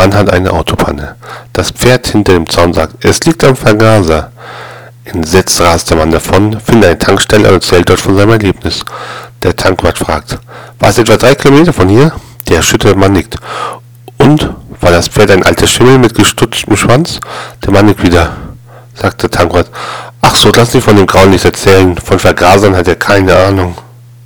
Mann hat eine Autopanne. Das Pferd hinter dem Zaun sagt, es liegt am Vergaser. Entsetzt rast der Mann davon, findet eine Tankstelle und erzählt dort von seinem Erlebnis. Der Tankwart fragt, war es etwa drei Kilometer von hier? Der erschütterte Mann nickt. Und, war das Pferd ein alter Schimmel mit gestutztem Schwanz? Der Mann nickt wieder, sagt der Tankwart. Ach so, lass dich von dem Grauen nicht erzählen. Von Vergasern hat er keine Ahnung.